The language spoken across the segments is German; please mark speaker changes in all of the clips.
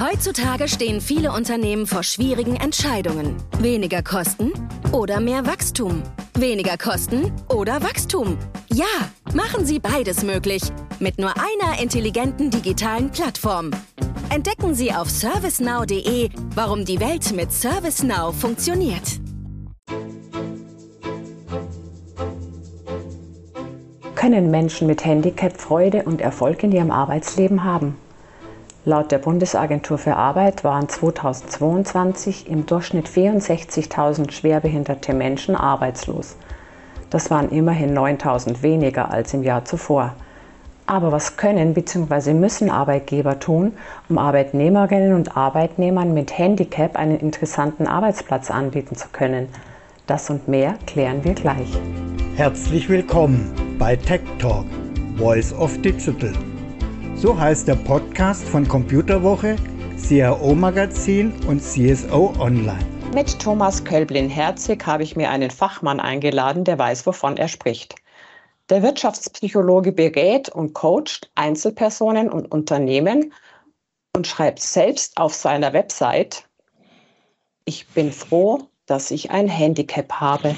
Speaker 1: Heutzutage stehen viele Unternehmen vor schwierigen Entscheidungen. Weniger Kosten oder mehr Wachstum? Weniger Kosten oder Wachstum? Ja, machen Sie beides möglich. Mit nur einer intelligenten digitalen Plattform. Entdecken Sie auf servicenow.de, warum die Welt mit ServiceNow funktioniert.
Speaker 2: Können Menschen mit Handicap Freude und Erfolg in ihrem Arbeitsleben haben? Laut der Bundesagentur für Arbeit waren 2022 im Durchschnitt 64.000 schwerbehinderte Menschen arbeitslos. Das waren immerhin 9.000 weniger als im Jahr zuvor. Aber was können bzw. müssen Arbeitgeber tun, um Arbeitnehmerinnen und Arbeitnehmern mit Handicap einen interessanten Arbeitsplatz anbieten zu können? Das und mehr klären wir gleich.
Speaker 3: Herzlich willkommen bei Tech Talk, Voice of Digital. So heißt der Podcast von Computerwoche, CRO Magazin und CSO Online.
Speaker 2: Mit Thomas Kölblin-Herzig habe ich mir einen Fachmann eingeladen, der weiß, wovon er spricht. Der Wirtschaftspsychologe berät und coacht Einzelpersonen und Unternehmen und schreibt selbst auf seiner Website, ich bin froh, dass ich ein Handicap habe.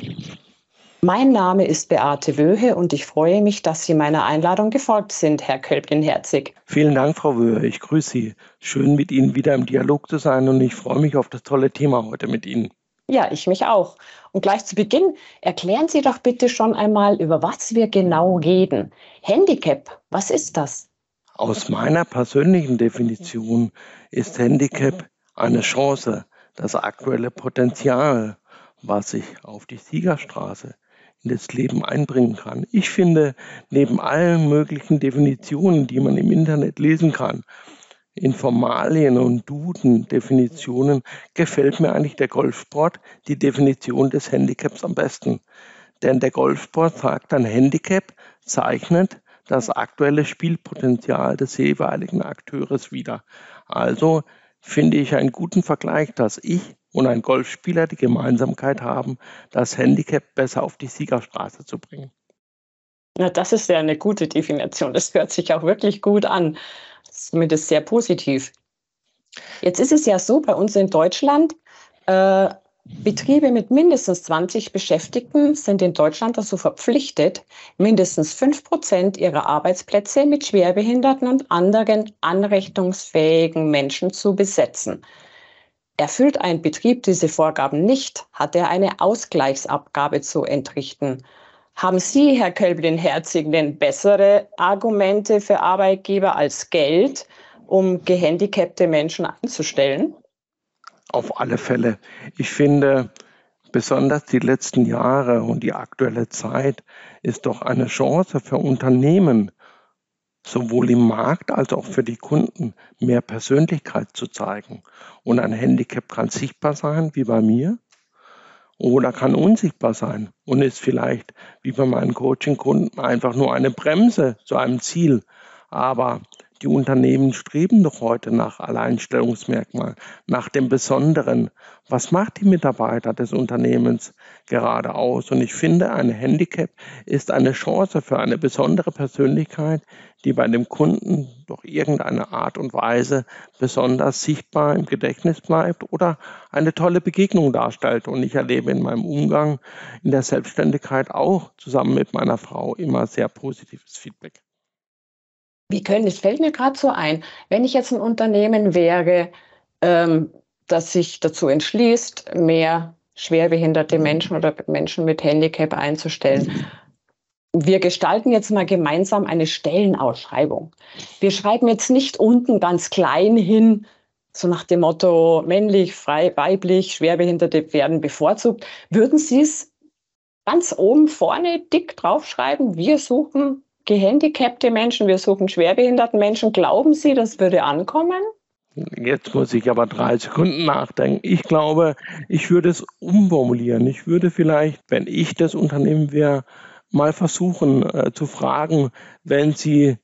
Speaker 2: Mein Name ist Beate Wöhe und ich freue mich, dass Sie meiner Einladung gefolgt sind, Herr Kölblin-Herzig.
Speaker 4: Vielen Dank, Frau Wöhe. Ich grüße Sie. Schön, mit Ihnen wieder im Dialog zu sein und ich freue mich auf das tolle Thema heute mit Ihnen.
Speaker 2: Ja, ich mich auch. Und gleich zu Beginn erklären Sie doch bitte schon einmal, über was wir genau reden. Handicap, was ist das?
Speaker 4: Aus meiner persönlichen Definition ist Handicap eine Chance, das aktuelle Potenzial, was sich auf die Siegerstraße in das Leben einbringen kann. Ich finde, neben allen möglichen Definitionen, die man im Internet lesen kann, in Formalien und Duden-Definitionen, gefällt mir eigentlich der Golfsport, die Definition des Handicaps am besten. Denn der Golfsport sagt, ein Handicap zeichnet das aktuelle Spielpotenzial des jeweiligen Akteurs wieder. Also finde ich einen guten Vergleich, dass ich und ein Golfspieler die Gemeinsamkeit haben, das Handicap besser auf die Siegerstraße zu bringen.
Speaker 2: Na, das ist ja eine gute Definition. Das hört sich auch wirklich gut an. Zumindest sehr positiv. Jetzt ist es ja so, bei uns in Deutschland, äh, Betriebe mit mindestens 20 Beschäftigten sind in Deutschland dazu verpflichtet, mindestens 5 Prozent ihrer Arbeitsplätze mit schwerbehinderten und anderen anrechnungsfähigen Menschen zu besetzen. Erfüllt ein Betrieb diese Vorgaben nicht, hat er eine Ausgleichsabgabe zu entrichten. Haben Sie, Herr Kölblin-Herzig, denn bessere Argumente für Arbeitgeber als Geld, um gehandicapte Menschen anzustellen?
Speaker 4: Auf alle Fälle. Ich finde, besonders die letzten Jahre und die aktuelle Zeit ist doch eine Chance für Unternehmen, sowohl im Markt als auch für die Kunden mehr Persönlichkeit zu zeigen. Und ein Handicap kann sichtbar sein, wie bei mir, oder kann unsichtbar sein und ist vielleicht, wie bei meinen Coaching-Kunden, einfach nur eine Bremse zu einem Ziel. Aber die Unternehmen streben doch heute nach Alleinstellungsmerkmal, nach dem Besonderen. Was macht die Mitarbeiter des Unternehmens gerade aus? Und ich finde, ein Handicap ist eine Chance für eine besondere Persönlichkeit, die bei dem Kunden durch irgendeine Art und Weise besonders sichtbar im Gedächtnis bleibt oder eine tolle Begegnung darstellt. Und ich erlebe in meinem Umgang in der Selbstständigkeit auch zusammen mit meiner Frau immer sehr positives Feedback.
Speaker 2: Wie können, es fällt mir gerade so ein, wenn ich jetzt ein Unternehmen wäre, ähm, das sich dazu entschließt, mehr schwerbehinderte Menschen oder Menschen mit Handicap einzustellen. Wir gestalten jetzt mal gemeinsam eine Stellenausschreibung. Wir schreiben jetzt nicht unten ganz klein hin, so nach dem Motto männlich, frei, weiblich, Schwerbehinderte werden bevorzugt. Würden Sie es ganz oben vorne dick draufschreiben? Wir suchen gehandicapte Menschen, wir suchen schwerbehinderten Menschen. Glauben Sie, das würde ankommen?
Speaker 4: Jetzt muss ich aber drei Sekunden nachdenken. Ich glaube, ich würde es umformulieren. Ich würde vielleicht, wenn ich das Unternehmen wäre, mal versuchen äh, zu fragen, wenn Sie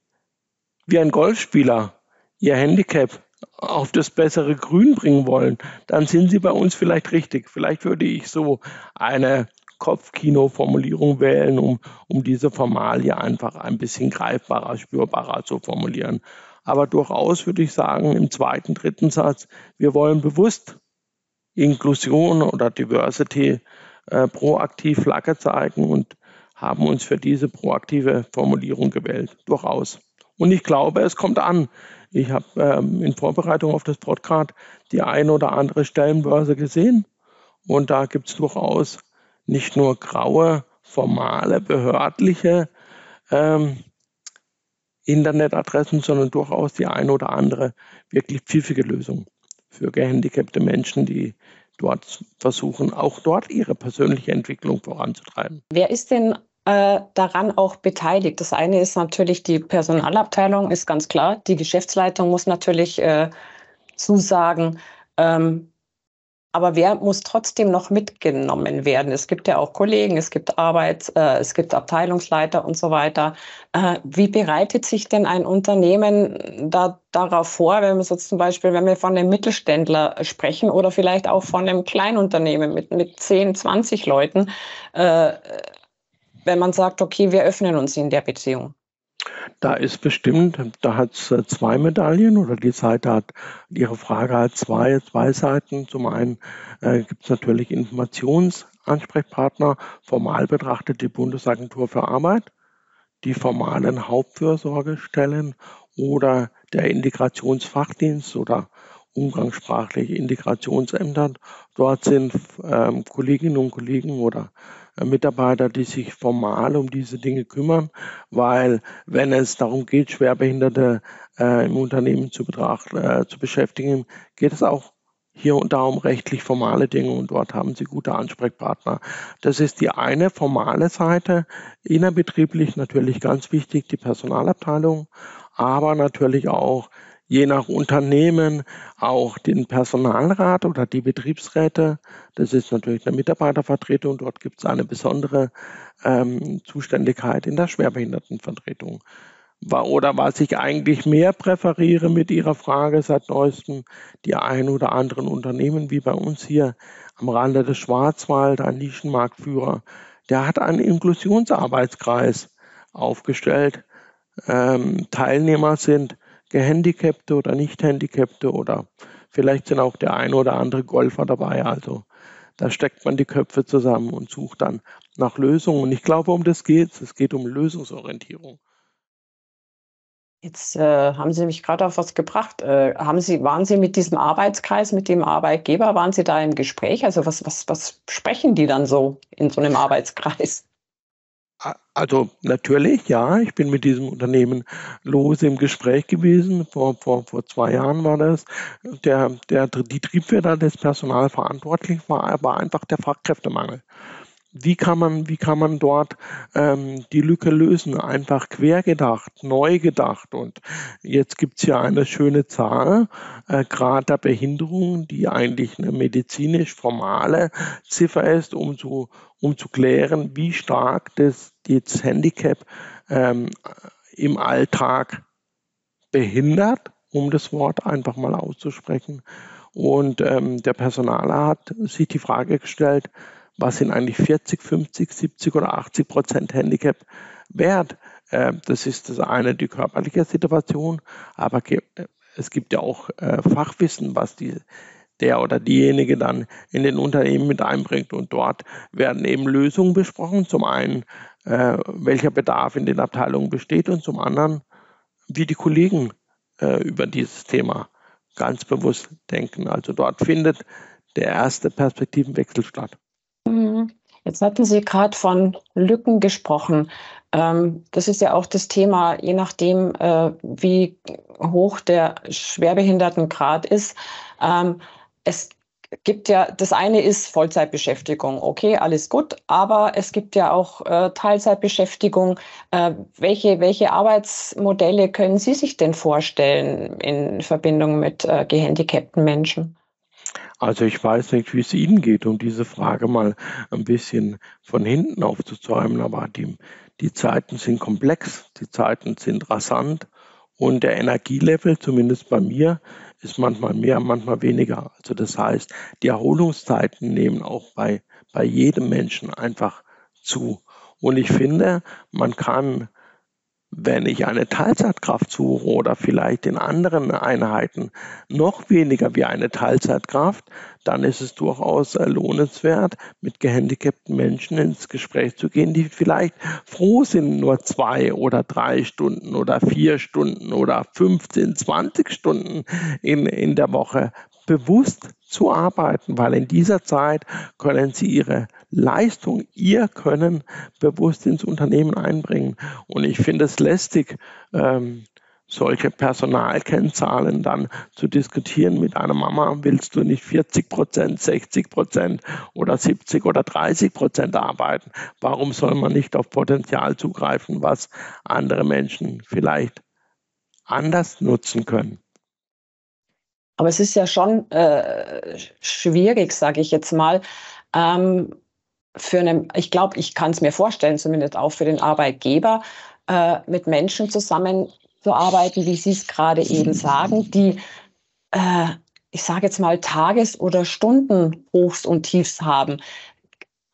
Speaker 4: wie ein Golfspieler Ihr Handicap auf das bessere Grün bringen wollen, dann sind Sie bei uns vielleicht richtig. Vielleicht würde ich so eine Kopfkino-Formulierung wählen, um, um diese Formalie einfach ein bisschen greifbarer, spürbarer zu formulieren. Aber durchaus würde ich sagen, im zweiten, dritten Satz, wir wollen bewusst Inklusion oder Diversity äh, proaktiv Flagge zeigen und haben uns für diese proaktive Formulierung gewählt. Durchaus. Und ich glaube, es kommt an. Ich habe ähm, in Vorbereitung auf das Podcast die ein oder andere Stellenbörse gesehen. Und da gibt es durchaus nicht nur graue, formale, behördliche ähm, Internetadressen, sondern durchaus die eine oder andere wirklich pfiffige Lösung für gehandicapte Menschen, die dort versuchen, auch dort ihre persönliche Entwicklung voranzutreiben.
Speaker 2: Wer ist denn äh, daran auch beteiligt? Das eine ist natürlich die Personalabteilung, ist ganz klar. Die Geschäftsleitung muss natürlich äh, zusagen. Ähm, aber wer muss trotzdem noch mitgenommen werden? Es gibt ja auch Kollegen, es gibt Arbeits-, äh, es gibt Abteilungsleiter und so weiter. Äh, wie bereitet sich denn ein Unternehmen da, darauf vor, wenn wir so zum Beispiel, wenn wir von einem Mittelständler sprechen oder vielleicht auch von einem Kleinunternehmen mit, mit 10, 20 Leuten, äh, wenn man sagt, okay, wir öffnen uns in der Beziehung?
Speaker 4: Da ist bestimmt, da hat es zwei Medaillen oder die Seite hat, Ihre Frage hat zwei, zwei Seiten. Zum einen äh, gibt es natürlich Informationsansprechpartner, formal betrachtet die Bundesagentur für Arbeit, die formalen Hauptfürsorgestellen oder der Integrationsfachdienst oder umgangssprachliche Integrationsämter. Dort sind ähm, Kolleginnen und Kollegen oder Mitarbeiter, die sich formal um diese Dinge kümmern, weil wenn es darum geht, Schwerbehinderte äh, im Unternehmen zu, betracht, äh, zu beschäftigen, geht es auch hier und da um rechtlich formale Dinge und dort haben Sie gute Ansprechpartner. Das ist die eine formale Seite. Innerbetrieblich natürlich ganz wichtig die Personalabteilung, aber natürlich auch je nach Unternehmen auch den Personalrat oder die Betriebsräte. Das ist natürlich eine Mitarbeitervertretung. Dort gibt es eine besondere ähm, Zuständigkeit in der Schwerbehindertenvertretung. Oder was ich eigentlich mehr präferiere mit Ihrer Frage seit neuestem, die ein oder anderen Unternehmen wie bei uns hier am Rande des Schwarzwald, ein Nischenmarktführer, der hat einen Inklusionsarbeitskreis aufgestellt. Ähm, Teilnehmer sind Gehandicapte oder Nicht-Handicapte oder vielleicht sind auch der ein oder andere Golfer dabei. Also da steckt man die Köpfe zusammen und sucht dann nach Lösungen. Und ich glaube, um das geht es. Es geht um Lösungsorientierung.
Speaker 2: Jetzt äh, haben Sie mich gerade auf was gebracht. Äh, haben Sie, waren Sie mit diesem Arbeitskreis, mit dem Arbeitgeber, waren Sie da im Gespräch? Also was, was, was sprechen die dann so in so einem Arbeitskreis?
Speaker 4: Also natürlich, ja, ich bin mit diesem Unternehmen lose im Gespräch gewesen. Vor, vor, vor zwei Jahren war das. Der, der, die Triebfeder des Personalverantwortlichen war, war einfach der Fachkräftemangel wie kann man, wie kann man dort ähm, die Lücke lösen? Einfach quergedacht, neu gedacht. Und jetzt gibt es ja eine schöne Zahl, äh, Grad der Behinderung, die eigentlich eine medizinisch formale Ziffer ist, um zu, um zu klären, wie stark das, das Handicap ähm, im Alltag behindert, um das Wort einfach mal auszusprechen. Und ähm, der Personaler hat sich die Frage gestellt, was sind eigentlich 40, 50, 70 oder 80 Prozent Handicap wert? Äh, das ist das eine, die körperliche Situation, aber äh, es gibt ja auch äh, Fachwissen, was die, der oder diejenige dann in den Unternehmen mit einbringt. Und dort werden eben Lösungen besprochen. Zum einen, welcher Bedarf in den Abteilungen besteht und zum anderen, wie die Kollegen über dieses Thema ganz bewusst denken. Also dort findet der erste Perspektivenwechsel statt.
Speaker 2: Jetzt hatten Sie gerade von Lücken gesprochen. Ähm, das ist ja auch das Thema, je nachdem, äh, wie hoch der Schwerbehindertengrad ist. Ähm, es gibt ja, das eine ist Vollzeitbeschäftigung, okay, alles gut, aber es gibt ja auch äh, Teilzeitbeschäftigung. Äh, welche, welche Arbeitsmodelle können Sie sich denn vorstellen in Verbindung mit gehandicapten Menschen?
Speaker 4: Also ich weiß nicht, wie es Ihnen geht, um diese Frage mal ein bisschen von hinten aufzuzäumen, aber die, die Zeiten sind komplex, die Zeiten sind rasant und der Energielevel, zumindest bei mir, ist manchmal mehr, manchmal weniger. Also das heißt, die Erholungszeiten nehmen auch bei, bei jedem Menschen einfach zu. Und ich finde, man kann wenn ich eine Teilzeitkraft suche oder vielleicht in anderen Einheiten noch weniger wie eine Teilzeitkraft, dann ist es durchaus lohnenswert, mit gehandicapten Menschen ins Gespräch zu gehen, die vielleicht froh sind, nur zwei oder drei Stunden oder vier Stunden oder 15, 20 Stunden in, in der Woche bewusst zu arbeiten, weil in dieser Zeit können sie ihre Leistung, ihr Können bewusst ins Unternehmen einbringen. Und ich finde es lästig, ähm, solche Personalkennzahlen dann zu diskutieren mit einer Mama, willst du nicht 40 Prozent, 60 Prozent oder 70 oder 30 Prozent arbeiten? Warum soll man nicht auf Potenzial zugreifen, was andere Menschen vielleicht anders nutzen können?
Speaker 2: Aber es ist ja schon äh, schwierig, sage ich jetzt mal, ähm, für einen, ich glaube, ich kann es mir vorstellen, zumindest auch für den Arbeitgeber, äh, mit Menschen zusammenzuarbeiten, wie Sie es gerade eben sagen, die, äh, ich sage jetzt mal, Tages- oder Stundenhochs und Tiefs haben.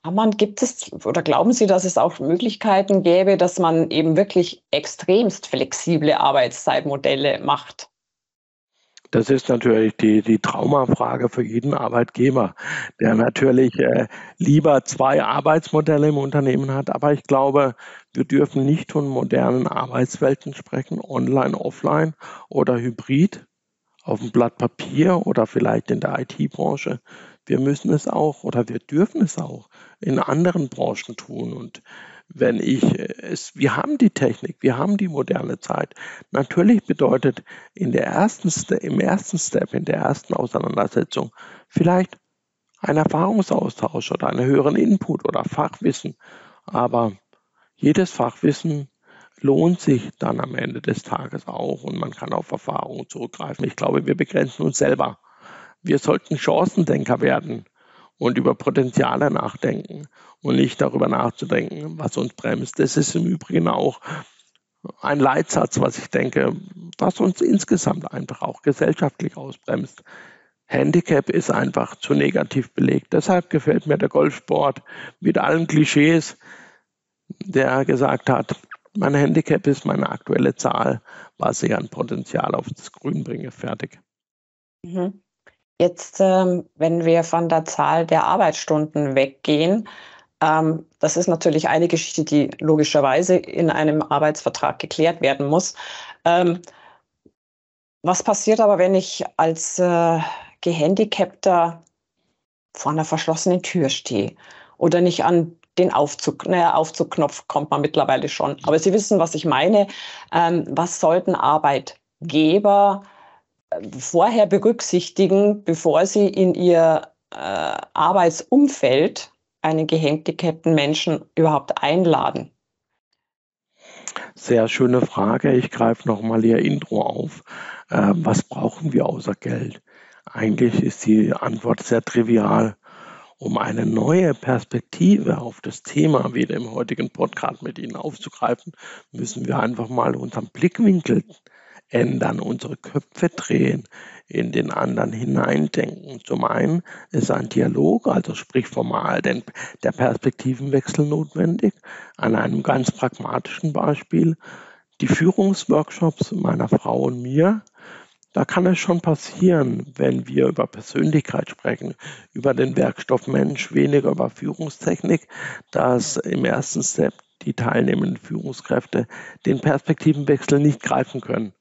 Speaker 2: Man, gibt es oder glauben Sie, dass es auch Möglichkeiten gäbe, dass man eben wirklich extremst flexible Arbeitszeitmodelle macht?
Speaker 4: Das ist natürlich die, die Traumafrage für jeden Arbeitgeber, der natürlich äh, lieber zwei Arbeitsmodelle im Unternehmen hat. Aber ich glaube, wir dürfen nicht von modernen Arbeitswelten sprechen, online, offline oder hybrid, auf dem Blatt Papier oder vielleicht in der IT-Branche. Wir müssen es auch oder wir dürfen es auch in anderen Branchen tun. Und wenn ich äh, es, wir haben die Technik, wir haben die moderne Zeit. Natürlich bedeutet in der ersten, im ersten Step, in der ersten Auseinandersetzung vielleicht ein Erfahrungsaustausch oder einen höheren Input oder Fachwissen. Aber jedes Fachwissen lohnt sich dann am Ende des Tages auch und man kann auf Erfahrungen zurückgreifen. Ich glaube, wir begrenzen uns selber. Wir sollten Chancendenker werden und über Potenziale nachdenken und nicht darüber nachzudenken, was uns bremst. Das ist im Übrigen auch ein Leitsatz, was ich denke, was uns insgesamt einfach auch gesellschaftlich ausbremst. Handicap ist einfach zu negativ belegt. Deshalb gefällt mir der Golfsport mit allen Klischees, der gesagt hat, mein Handicap ist meine aktuelle Zahl, was ich an Potenzial auf das Grün bringe. Fertig.
Speaker 2: Mhm. Jetzt, ähm, wenn wir von der Zahl der Arbeitsstunden weggehen, ähm, das ist natürlich eine Geschichte, die logischerweise in einem Arbeitsvertrag geklärt werden muss. Ähm, was passiert aber, wenn ich als äh, Gehandicapter vor einer verschlossenen Tür stehe oder nicht an den Aufzug, naja, Aufzugknopf kommt man mittlerweile schon. Aber Sie wissen, was ich meine. Was sollten Arbeitgeber vorher berücksichtigen, bevor sie in ihr äh, Arbeitsumfeld einen gehandicapten Menschen überhaupt einladen?
Speaker 4: Sehr schöne Frage. Ich greife nochmal Ihr Intro auf. Äh, was brauchen wir außer Geld? Eigentlich ist die Antwort sehr trivial. Um eine neue Perspektive auf das Thema wieder im heutigen Podcast mit Ihnen aufzugreifen, müssen wir einfach mal unseren Blickwinkel ändern, unsere Köpfe drehen, in den anderen hineindenken. Zum einen ist ein Dialog, also sprich formal denn der Perspektivenwechsel notwendig. An einem ganz pragmatischen Beispiel die Führungsworkshops meiner Frau und mir. Da kann es schon passieren, wenn wir über Persönlichkeit sprechen, über den Werkstoff Mensch, weniger über Führungstechnik, dass im ersten Step die teilnehmenden Führungskräfte den Perspektivenwechsel nicht greifen können.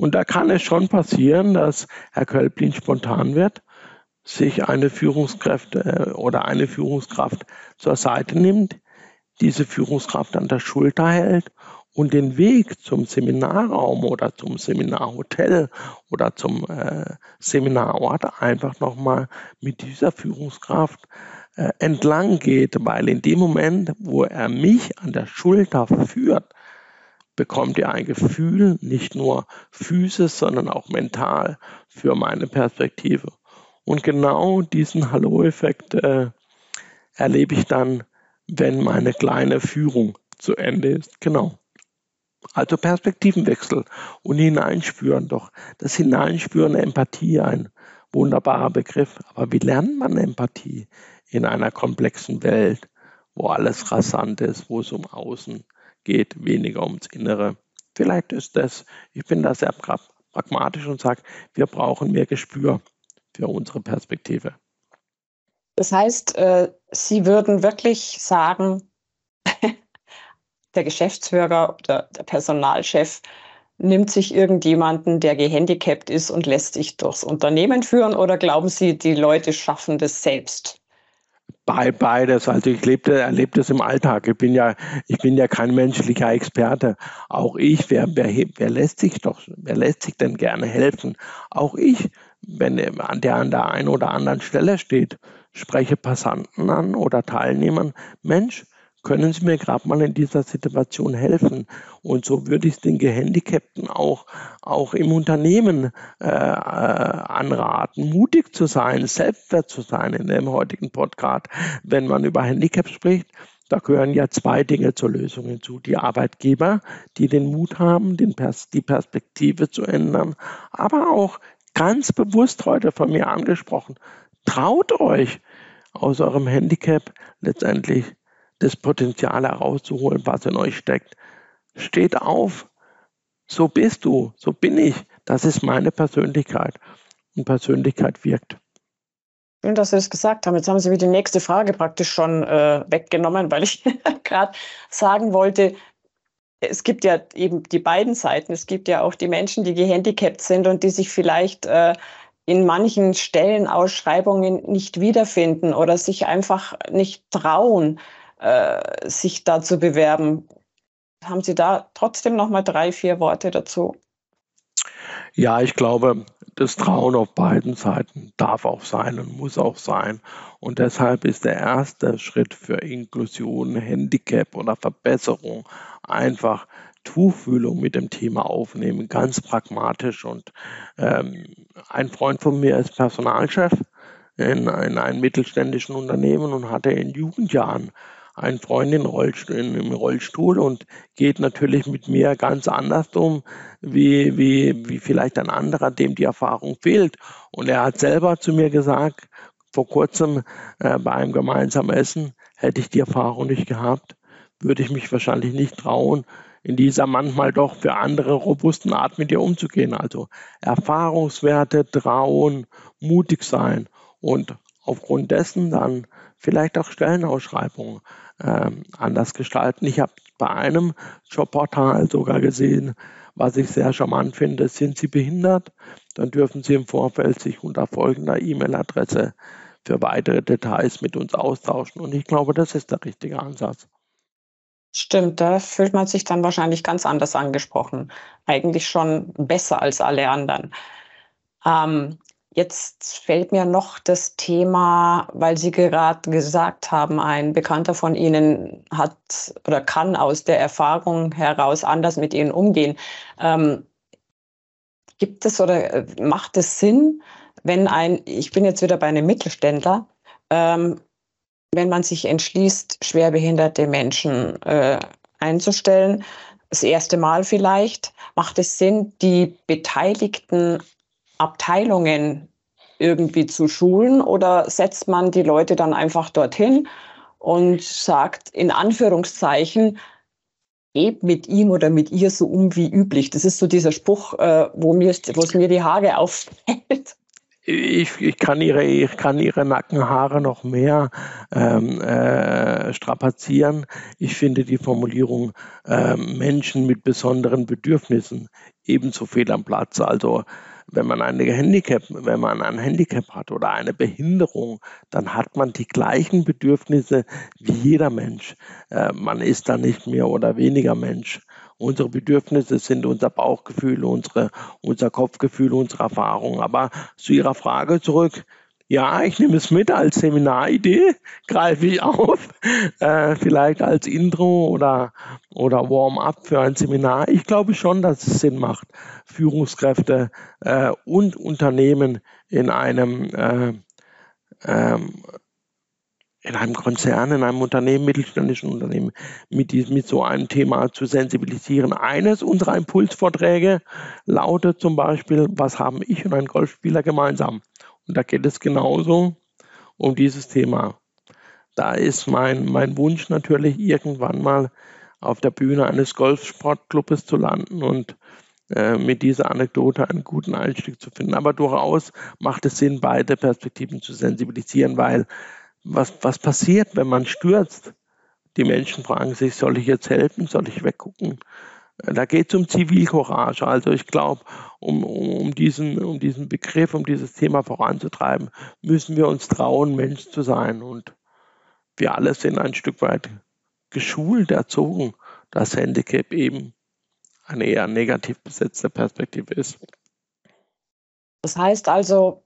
Speaker 4: Und da kann es schon passieren, dass Herr Kölplin spontan wird, sich eine Führungskraft äh, oder eine Führungskraft zur Seite nimmt, diese Führungskraft an der Schulter hält und den Weg zum Seminarraum oder zum Seminarhotel oder zum äh, Seminarort einfach nochmal mit dieser Führungskraft äh, entlang geht, weil in dem Moment, wo er mich an der Schulter führt, bekommt ihr ein Gefühl, nicht nur physisch, sondern auch mental für meine Perspektive. Und genau diesen Hallo-Effekt äh, erlebe ich dann, wenn meine kleine Führung zu Ende ist. Genau. Also Perspektivenwechsel und hineinspüren. Doch das Hineinspüren, Empathie, ein wunderbarer Begriff. Aber wie lernt man Empathie in einer komplexen Welt, wo alles rasant ist, wo es um Außen geht, weniger ums Innere. Vielleicht ist das, ich bin da sehr pragmatisch und sage, wir brauchen mehr Gespür für unsere Perspektive.
Speaker 2: Das heißt, äh, Sie würden wirklich sagen, der Geschäftsführer oder der Personalchef nimmt sich irgendjemanden, der gehandicapt ist und lässt sich durchs Unternehmen führen oder glauben Sie, die Leute schaffen das selbst?
Speaker 4: Bei beides. Also ich lebte, erlebe das im Alltag. Ich bin ja, ich bin ja kein menschlicher Experte. Auch ich, wer, wer, wer lässt sich doch, wer lässt sich denn gerne helfen? Auch ich, wenn der an der einen oder anderen Stelle steht, spreche Passanten an oder Teilnehmern. Mensch, können Sie mir gerade mal in dieser Situation helfen? Und so würde ich es den Gehandicapten auch, auch im Unternehmen äh, äh, anraten, mutig zu sein, selbstwert zu sein in dem heutigen Podcast. Wenn man über Handicap spricht, da gehören ja zwei Dinge zur Lösung hinzu. Die Arbeitgeber, die den Mut haben, den Pers die Perspektive zu ändern, aber auch ganz bewusst heute von mir angesprochen, traut euch aus eurem Handicap letztendlich das Potenzial herauszuholen, was in euch steckt. Steht auf. So bist du, so bin ich. Das ist meine Persönlichkeit. Und Persönlichkeit wirkt.
Speaker 2: Schön, dass Sie das gesagt haben. Jetzt haben Sie mir die nächste Frage praktisch schon äh, weggenommen, weil ich gerade sagen wollte, es gibt ja eben die beiden Seiten. Es gibt ja auch die Menschen, die gehandicapt sind und die sich vielleicht äh, in manchen Stellenausschreibungen nicht wiederfinden oder sich einfach nicht trauen äh, sich da zu bewerben. Haben Sie da trotzdem noch mal drei, vier Worte dazu?
Speaker 4: Ja, ich glaube, das Trauen auf beiden Seiten darf auch sein und muss auch sein. Und deshalb ist der erste Schritt für Inklusion, Handicap oder Verbesserung einfach Tuchfühlung mit dem Thema aufnehmen, ganz pragmatisch. Und ähm, ein Freund von mir ist Personalchef in, in einem mittelständischen Unternehmen und hatte in Jugendjahren ein Freund in Rollstuhl, im Rollstuhl und geht natürlich mit mir ganz anders um, wie, wie, wie vielleicht ein anderer, dem die Erfahrung fehlt. Und er hat selber zu mir gesagt, vor kurzem äh, bei einem gemeinsamen Essen, hätte ich die Erfahrung nicht gehabt, würde ich mich wahrscheinlich nicht trauen, in dieser manchmal doch für andere robusten Art mit dir umzugehen. Also Erfahrungswerte, Trauen, mutig sein und aufgrund dessen dann vielleicht auch Stellenausschreibungen anders gestalten. Ich habe bei einem Jobportal sogar gesehen, was ich sehr charmant finde, sind Sie behindert? Dann dürfen Sie im Vorfeld sich unter folgender E-Mail-Adresse für weitere Details mit uns austauschen. Und ich glaube, das ist der richtige Ansatz.
Speaker 2: Stimmt, da fühlt man sich dann wahrscheinlich ganz anders angesprochen. Eigentlich schon besser als alle anderen. Ähm, Jetzt fällt mir noch das Thema, weil Sie gerade gesagt haben, ein Bekannter von Ihnen hat oder kann aus der Erfahrung heraus anders mit Ihnen umgehen. Ähm, gibt es oder äh, macht es Sinn, wenn ein, ich bin jetzt wieder bei einem Mittelständler, ähm, wenn man sich entschließt, schwerbehinderte Menschen äh, einzustellen, das erste Mal vielleicht, macht es Sinn, die Beteiligten Abteilungen irgendwie zu schulen oder setzt man die Leute dann einfach dorthin und sagt in Anführungszeichen, geht mit ihm oder mit ihr so um wie üblich. Das ist so dieser Spruch, äh, wo, mir, wo es mir die Haare auffällt.
Speaker 4: Ich, ich, kann ihre, ich kann ihre Nackenhaare noch mehr ähm, äh, strapazieren. Ich finde die Formulierung äh, Menschen mit besonderen Bedürfnissen ebenso fehl am Platz. Also wenn man eine Handicap, wenn man ein Handicap hat oder eine Behinderung, dann hat man die gleichen Bedürfnisse wie jeder Mensch. Äh, man ist da nicht mehr oder weniger Mensch. Unsere Bedürfnisse sind unser Bauchgefühl, unsere, unser Kopfgefühl, unsere Erfahrung. Aber zu Ihrer Frage zurück, ja, ich nehme es mit als Seminaridee, greife ich auf, äh, vielleicht als Intro oder, oder Warm-up für ein Seminar. Ich glaube schon, dass es Sinn macht, Führungskräfte äh, und Unternehmen in einem, äh, ähm, in einem Konzern, in einem Unternehmen, mittelständischen Unternehmen, mit, mit so einem Thema zu sensibilisieren. Eines unserer Impulsvorträge lautet zum Beispiel, was haben ich und ein Golfspieler gemeinsam? Da geht es genauso um dieses Thema. Da ist mein, mein Wunsch natürlich irgendwann mal auf der Bühne eines Golfsportclubs zu landen und äh, mit dieser Anekdote einen guten Einstieg zu finden. Aber durchaus macht es Sinn, beide Perspektiven zu sensibilisieren, weil was, was passiert, wenn man stürzt? Die Menschen fragen sich, soll ich jetzt helfen, soll ich weggucken? Da geht es um Zivilcourage. Also ich glaube, um, um, diesen, um diesen Begriff, um dieses Thema voranzutreiben, müssen wir uns trauen, Mensch zu sein. Und wir alle sind ein Stück weit geschult, erzogen, dass Handicap eben eine eher negativ besetzte Perspektive ist.
Speaker 2: Das heißt also,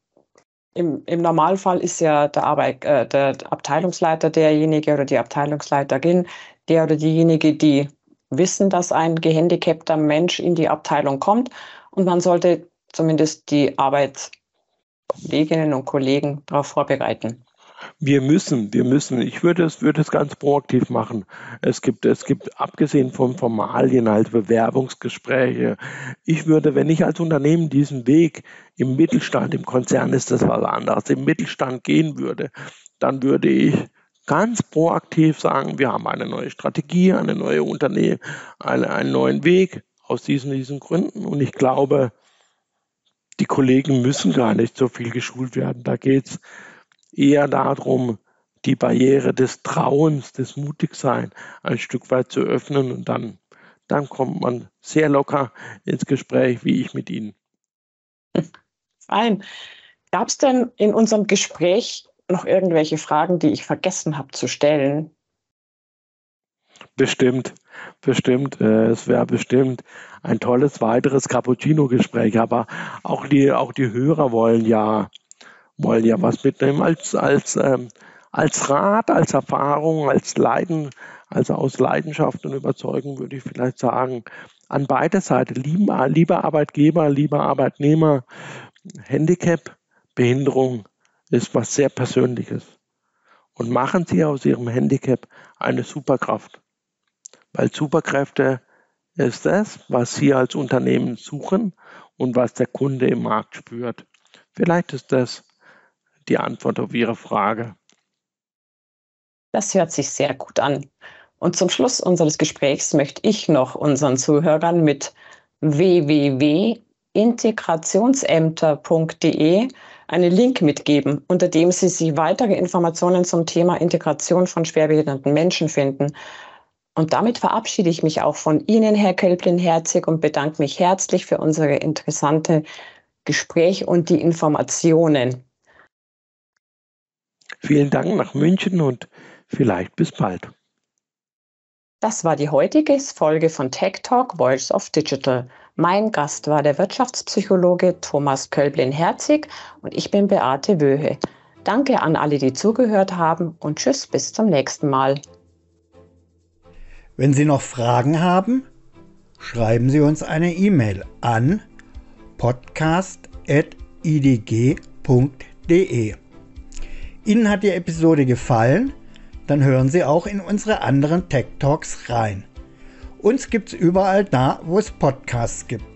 Speaker 2: im, im Normalfall ist ja der, Arbeit, äh, der Abteilungsleiter derjenige oder die Abteilungsleiterin, der oder diejenige, die wissen, dass ein gehandicapter Mensch in die Abteilung kommt. Und man sollte zumindest die Arbeitskolleginnen und Kollegen darauf vorbereiten.
Speaker 4: Wir müssen, wir müssen. Ich würde es, würde es ganz proaktiv machen. Es gibt, es gibt, abgesehen von Formalien, halt Bewerbungsgespräche. Ich würde, wenn ich als Unternehmen diesen Weg im Mittelstand, im Konzern ist das was anderes, im Mittelstand gehen würde, dann würde ich ganz proaktiv sagen, wir haben eine neue Strategie, eine neue Unternehmen, eine, einen neuen Weg aus diesen, diesen Gründen. Und ich glaube, die Kollegen müssen gar nicht so viel geschult werden. Da geht es eher darum, die Barriere des Trauens, des Mutigseins ein Stück weit zu öffnen und dann, dann kommt man sehr locker ins Gespräch, wie ich mit Ihnen.
Speaker 2: Fein. Gab es denn in unserem Gespräch noch irgendwelche Fragen, die ich vergessen habe zu stellen?
Speaker 4: Bestimmt, bestimmt. Äh, es wäre bestimmt ein tolles weiteres Cappuccino-Gespräch, aber auch die, auch die Hörer wollen ja wollen ja was mitnehmen als, als, ähm, als Rat, als Erfahrung, als Leiden, also aus Leidenschaft und Überzeugung würde ich vielleicht sagen, an beide Seiten, lieber, lieber Arbeitgeber, lieber Arbeitnehmer, Handicap, Behinderung ist was sehr Persönliches. Und machen Sie aus Ihrem Handicap eine Superkraft. Weil Superkräfte ist das, was Sie als Unternehmen suchen und was der Kunde im Markt spürt. Vielleicht ist das die Antwort auf Ihre Frage.
Speaker 2: Das hört sich sehr gut an. Und zum Schluss unseres Gesprächs möchte ich noch unseren Zuhörern mit www.integrationsämter.de einen Link mitgeben, unter dem Sie sich weitere Informationen zum Thema Integration von schwerbehinderten Menschen finden. Und damit verabschiede ich mich auch von Ihnen, Herr Kölblin-Herzig, und bedanke mich herzlich für unsere interessante Gespräch und die Informationen.
Speaker 4: Vielen Dank nach München und vielleicht bis bald.
Speaker 2: Das war die heutige Folge von Tech Talk Voice of Digital. Mein Gast war der Wirtschaftspsychologe Thomas Kölblin-Herzig und ich bin Beate Wöhe. Danke an alle, die zugehört haben und tschüss bis zum nächsten Mal.
Speaker 3: Wenn Sie noch Fragen haben, schreiben Sie uns eine E-Mail an podcast.idg.de. Ihnen hat die Episode gefallen? Dann hören Sie auch in unsere anderen Tech Talks rein. Uns gibt's überall da, wo es Podcasts gibt.